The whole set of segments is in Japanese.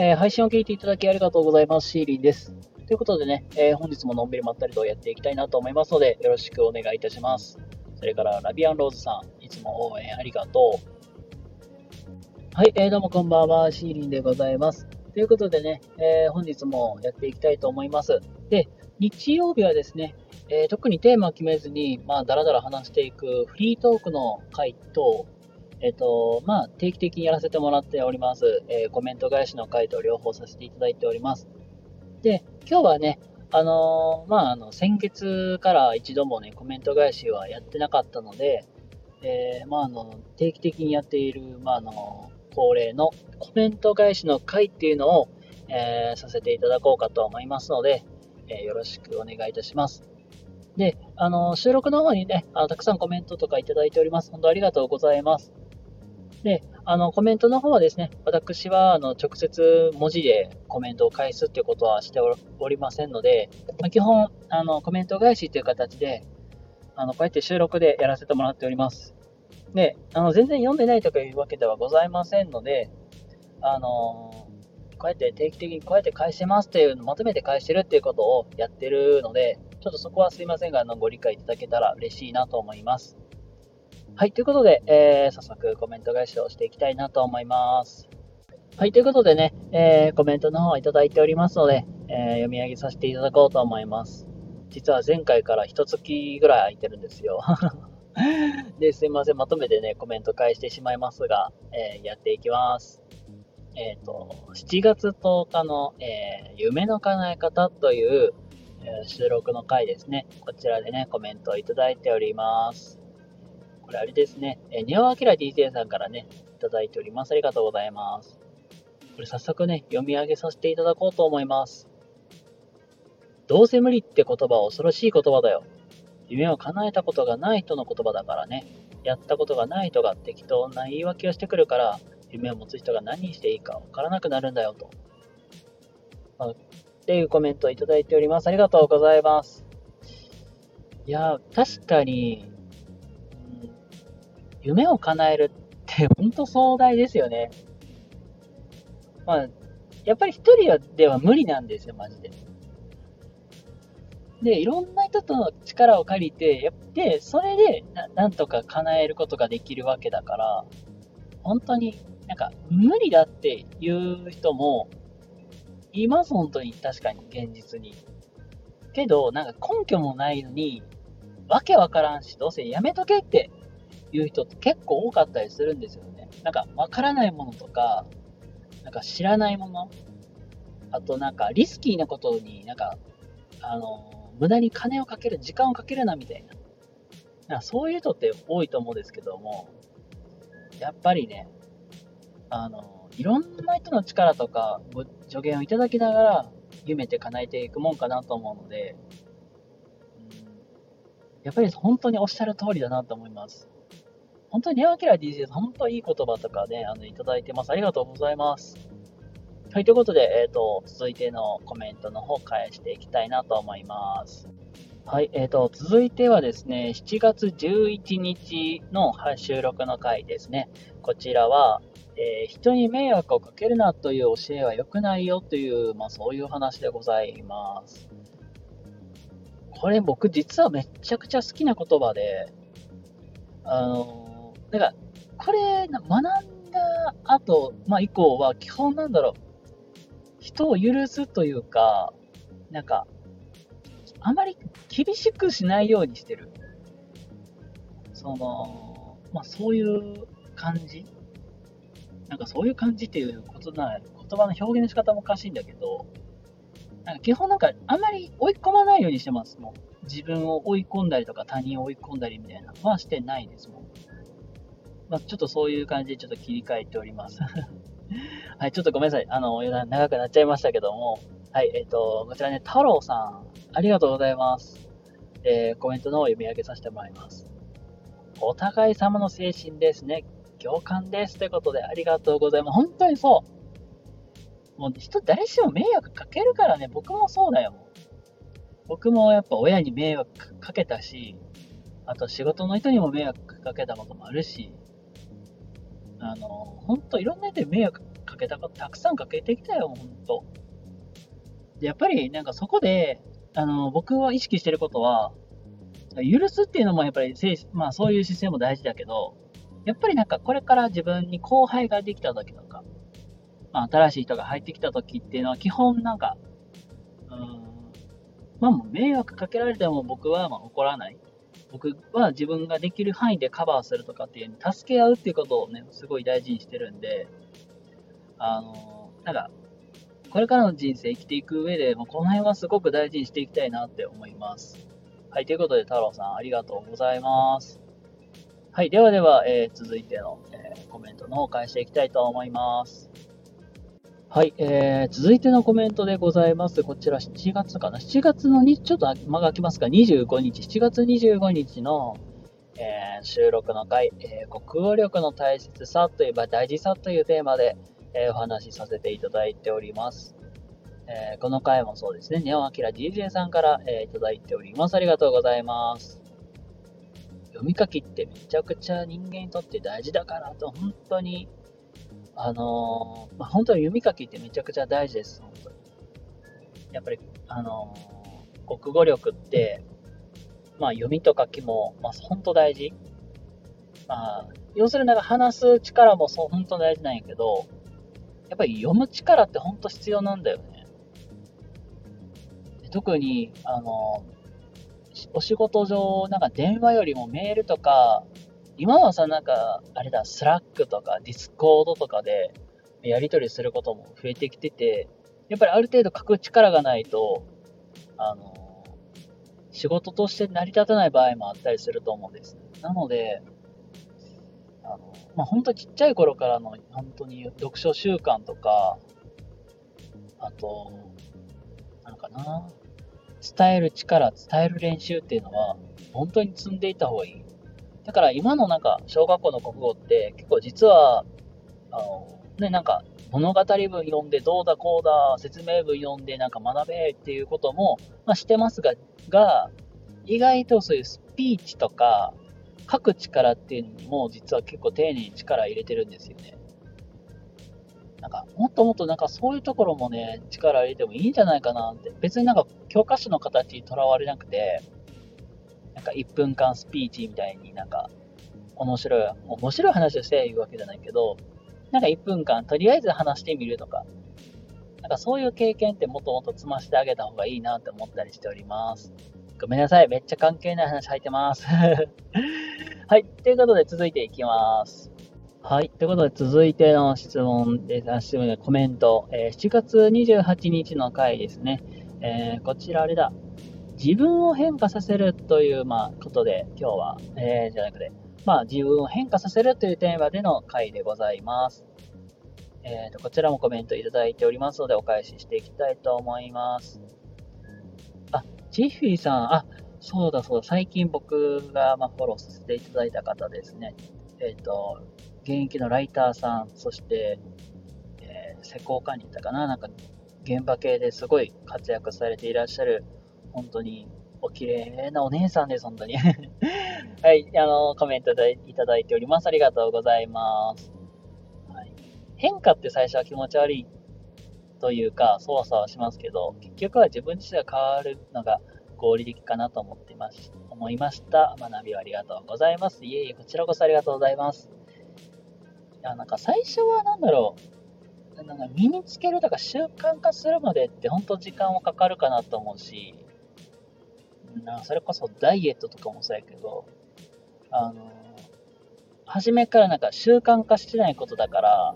えー、配信を聞いていただきありがとうございます。シーリンです。ということでね、えー、本日ものんびりまったりとやっていきたいなと思いますので、よろしくお願いいたします。それから、ラビアンローズさん、いつも応援ありがとう。はい、えー、どうもこんばんは、シーリンでございます。ということでね、えー、本日もやっていきたいと思います。で、日曜日はですね、えー、特にテーマ決めずに、まあ、だらだら話していくフリートークの回と、えっ、と、まあ、定期的にやらせてもらっております、えー、コメント返しの回と両方させていただいております。で、今日はね、あのー、まあ、あの、先月から一度もね、コメント返しはやってなかったので、えまあ、あの、定期的にやっている、まあ、あの、恒例のコメント返しの回っていうのを、えさせていただこうかと思いますので、えよろしくお願いいたします。で、あの、収録の方にね、あのたくさんコメントとかいただいております。本当ありがとうございます。で、あの、コメントの方はですね、私は、あの、直接文字でコメントを返すっていうことはしておりませんので、まあ、基本、あの、コメント返しっていう形で、あの、こうやって収録でやらせてもらっております。で、あの、全然読んでないとかいうわけではございませんので、あのこうやって定期的にこうやって返してますっていうのをまとめて返してるっていうことをやってるので、ちょっとそこはすいませんが、あの、ご理解いただけたら嬉しいなと思います。はい、ということで、えー、早速コメント返しをしていきたいなと思います。はい、ということでね、えー、コメントの方をいただいておりますので、えー、読み上げさせていただこうと思います。実は前回から一月ぐらい空いてるんですよ。で、すいません、まとめてね、コメント返してしまいますが、えー、やっていきます。えっ、ー、と、7月10日の、えー、夢の叶え方という、え収録の回ですね。こちらでね、コメントをいただいております。これあれですね、えネオアキラ DJ さんからね、いただいております。ありがとうございます。これ早速ね、読み上げさせていただこうと思います。どうせ無理って言葉は恐ろしい言葉だよ。夢を叶えたことがない人の言葉だからね。やったことがない人が適当な言い訳をしてくるから、夢を持つ人が何していいかわからなくなるんだよと。まあ、っていうコメントをいただいております。ありがとうございます。いや、確かに、夢を叶えるって本当壮大ですよね。まあ、やっぱり一人では無理なんですよ、マジで。で、いろんな人との力を借りて、やって、それでななんとか叶えることができるわけだから、本当になんか、無理だっていう人もいます、本当に。確かに、現実に。けど、なんか根拠もないのに、わけわからんし、どうせやめとけっていう人って結構多かったりするんですよね。なんか、わからないものとか、なんか知らないもの、あとなんかリスキーなことになんか、あの、無駄に金をかける、時間をかけるなみたいな。なんかそういう人って多いと思うんですけども、やっぱりね、あの、いろんな人の力とか、助言をいただきながら、夢って叶えていくもんかなと思うので、やっぱり本当におっしゃる通りだなと思います。本当にネオアキラ DJ さん、本当にいい言葉とかね、あの、いただいてます。ありがとうございます。はい、ということで、えっ、ー、と、続いてのコメントの方返していきたいなと思います。はい、えーと、続いてはですね、7月11日の収録の回ですね。こちらは、えー、人に迷惑をかけるなという教えは良くないよという、まあそういう話でございます。これ僕実はめちゃくちゃ好きな言葉で、あの、だから、これ、学んだ後、まあ以降は基本なんだろう、人を許すというか、なんか、あまり厳しくしないようにしてる。その、まあそういう感じなんかそういう感じっていうことな、言葉の表現の仕方もおかしいんだけど、なんか基本なんかあんまり追い込まないようにしてます。もう自分を追い込んだりとか他人を追い込んだりみたいなのはしてないですもん。まあ、ちょっとそういう感じでちょっと切り替えております。はい、ちょっとごめんなさい。あの、余談長くなっちゃいましたけども、はい、えっ、ー、と、こちらね、太郎さん、ありがとうございます。えー、コメントの方を読み上げさせてもらいます。お互い様の精神ですね。共感です。ということで、ありがとうございます。本当にそう。もう人、誰しも迷惑かけるからね、僕もそうだよ。僕もやっぱ親に迷惑かけたし、あと仕事の人にも迷惑かけたこともあるし、あの、本当いろんな人に迷惑かけたこと、たくさんかけてきたよ、ほんと。で、やっぱり、なんかそこで、あの、僕は意識してることは、許すっていうのもやっぱり、まあそういう姿勢も大事だけど、やっぱりなんかこれから自分に後輩ができた時とか、まあ新しい人が入ってきた時っていうのは基本なんか、うん、まあもう迷惑かけられても僕はまあ怒らない。僕は自分ができる範囲でカバーするとかっていう、助け合うっていうことをね、すごい大事にしてるんで、あの、なんか、これからの人生生きていく上で、もこの辺はすごく大事にしていきたいなって思います。はい、ということで、太郎さん、ありがとうございます。はい、ではでは、えー、続いての、えー、コメントの方を返していきたいと思います。はい、えー、続いてのコメントでございます。こちら7月かな ?7 月のに、ちょっと間が空きますが、25日、7月25日の、えー、収録の回、えー、国語力の大切さといえば大事さというテーマで、えー、お話しさせていただいております。えー、この回もそうですね、ネオアキラ DJ さんから、えー、いただいております。ありがとうございます。読み書きってめちゃくちゃ人間にとって大事だからと、本当に、あのー、まあ、本当に読み書きってめちゃくちゃ大事です、本当に。やっぱり、あのー、国語力って、まあ、読みと書きも、まあ、本当大事。まあ、要するになんか話す力もそう本当大事なんやけど、やっぱり読む力って本当必要なんだよね。特に、あの、お仕事上、なんか電話よりもメールとか、今はさ、なんか、あれだ、 Slack とか Discord とかでやり取りすることも増えてきてて、やっぱりある程度書く力がないと、あの、仕事として成り立たない場合もあったりすると思うんです。なので、あの、まあ、本当ちっちゃい頃からの本当に読書習慣とか、あと、なんかな、伝える力、伝える練習っていうのは、本当に積んでいた方がいい。だから今のなんか、小学校の国語って結構実は、あの、ね、なんか物語文読んでどうだこうだ、説明文読んでなんか学べっていうことも、まあ、してますが、が、意外とそういうスピーチとか、書く力っていうのも実は結構丁寧に力入れてるんですよね。なんか、もっともっとなんかそういうところもね、力入れてもいいんじゃないかなって。別になんか教科書の形にとらわれなくて、なんか1分間スピーチみたいになんか、面白い、面白い話をしているわけじゃないけど、なんか1分間とりあえず話してみるとか、なんかそういう経験ってもっともっと積ませてあげた方がいいなって思ったりしております。ごめんなさい。めっちゃ関係ない話入ってます。はい。ということで続いていきます。はい。ということで、続いての質問で。質問でコメント。えー、7月28日の回ですね。えー、こちらあれだ。自分を変化させるという、まあ、ことで、今日は、えー、じゃなくて、まあ、自分を変化させるというテーマでの回でございます。えーと、こちらもコメントいただいておりますので、お返ししていきたいと思います。あ、ジッフィーさん、あ、そうだそうだ、最近僕が、ま、フォローさせていただいた方ですね。えっ、ー、と、現役のライターさん、そして、えー、施工管理だかな、なんか、現場系ですごい活躍されていらっしゃる、本当にお綺麗なお姉さんです、本当に。はい、あの、コメントいただいております。ありがとうございます。はい、変化って最初は気持ち悪いというか、そわそわしますけど、結局は自分自身が変わるのが合理的かなと思ってます。思いました。学びをありがとうございます。いえいえ、こちらこそありがとうございます。いや、なんか最初は何だろう、なんか身につけるとか習慣化するまでって本当時間はかかるかなと思うし、なそれこそダイエットとかもそうやけど、あの、初めからなんか習慣化してないことだから、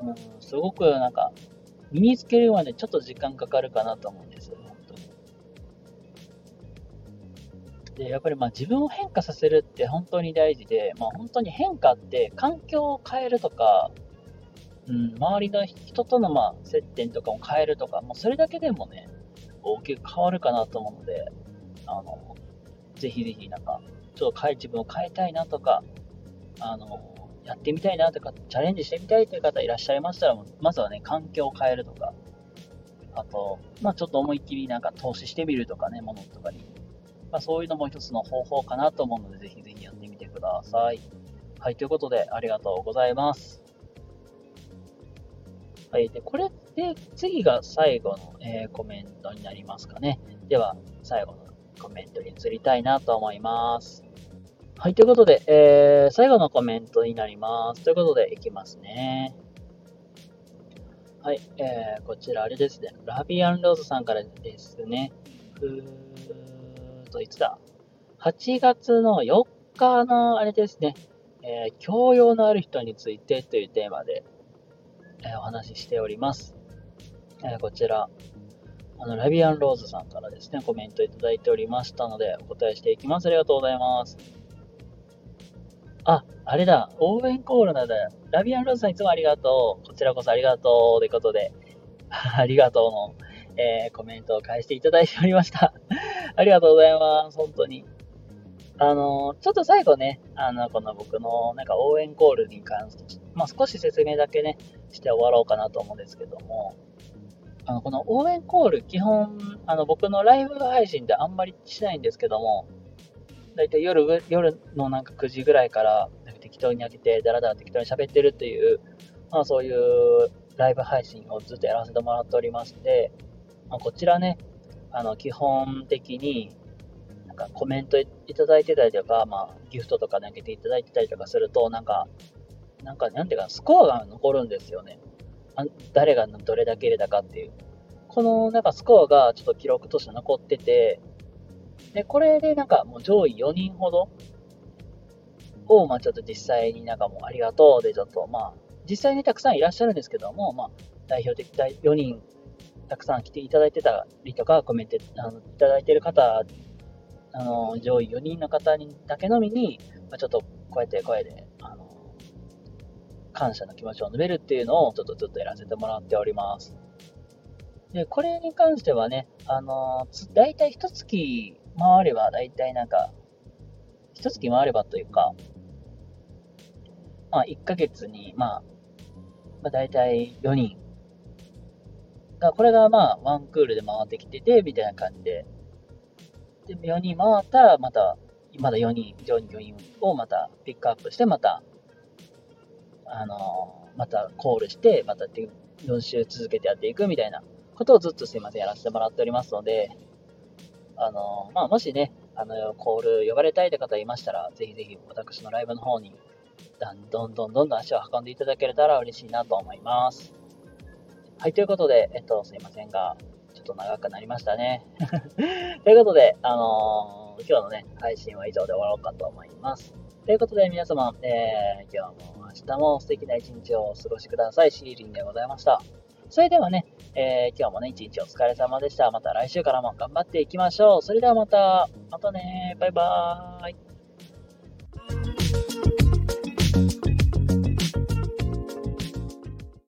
うん、すごくなんか身につけるまでちょっと時間かかるかなと思うんですよ、本当に。で、やっぱりまあ自分を変化させるって本当に大事で、まあ本当に変化って環境を変えるとか、うん、周りの人とのまあ接点とかも変えるとか、もうそれだけでもね、大きく変わるかなと思うので、あの、ぜひぜひなんか、ちょっと変え、自分を変えたいなとか、あの、やってみたいなとか、チャレンジしてみたいという方いらっしゃいましたら、まずはね、環境を変えるとか、あと、まあちょっと思いっきりなんか投資してみるとかね、ものとかに。まあそういうのも一つの方法かなと思うので、ぜひぜひやってみてください。はい、ということで、ありがとうございます。はい。で、これで、次が最後の、えー、コメントになりますかね。では、最後のコメントに移りたいなと思います。はい。ということで、えー、最後のコメントになります。ということで、いきますね。はい。えー、こちら、あれですね。ラビアンローズさんからですね。ふーと、いつだ ?8 月の4日の、あれですね。えー、教養のある人についてというテーマで、え、お話ししております。えー、こちら、あの、ラビアンローズさんからですね、コメントいただいておりましたので、お答えしていきます。ありがとうございます。あ、あれだ、応援コールなんだよ。ラビアンローズさんいつもありがとう。こちらこそありがとう。ということで、ありがとうの、えー、コメントを返していただいておりました。ありがとうございます。本当に。あの、ちょっと最後ね、あの、この僕のなんか応援コールに関して、まあ、少し説明だけね、して終わろうかなと思うんですけども、あの、この応援コール、基本、あの、僕のライブ配信であんまりしないんですけども、だいたい夜、夜のなんか9時ぐらいから、適当に開けて、だらだら適当に喋ってるっていう、まあそういうライブ配信をずっとやらせてもらっておりまして、まあ、こちらね、あの、基本的になん、かコメントいただいてたりとか、まあ、ギフトとか投げていただいてたりとかすると、なんか、なんか、なんていうか、スコアが残るんですよね。あ誰がどれだけ入れたかっていう。この、なんかスコアがちょっと記録として残ってて、で、これでなんかもう上位4人ほどを、まあちょっと実際になんかもうありがとうでちょっと、まあ、実際にたくさんいらっしゃるんですけども、まあ、代表的4人たくさん来ていただいてたりとか、コメントあのいただいてる方あの、上位4人の方にだけのみに、まあ、ちょっとこうやって声で、感謝の気持ちを述べるっていうのをちょっとずっとやらせてもらっております。で、これに関してはね、あの、だいたい一月回れば、だいたいなんか、一月回ればというか、まあ、1ヶ月に、まあ、まあ、だいたい4人。が、これがまあ、ワンクールで回ってきてて、みたいな感じで、で、4人回ったら、また、まだ4人、上位4人をまたピックアップして、また、あのまたコールして、また4週続けてやっていくみたいなことをずっとすいません、やらせてもらっておりますので、あのまあ、もしね、あの、コール呼ばれたいって方いましたら、ぜひぜひ私のライブの方に、どんどんどんどん足を運んでいただけたら嬉しいなと思います。はい、ということで、えっと、すいませんが、ちょっと長くなりましたね。ということで、あのー、今日のね、配信は以上で終わろうかと思います。ということで皆様、えー、今日も明日も素敵な一日をお過ごしください。シーリンでございました。それではね、えー、今日もね、一日お疲れ様でした。また来週からも頑張っていきましょう。それではまた、またね、バイバーイ。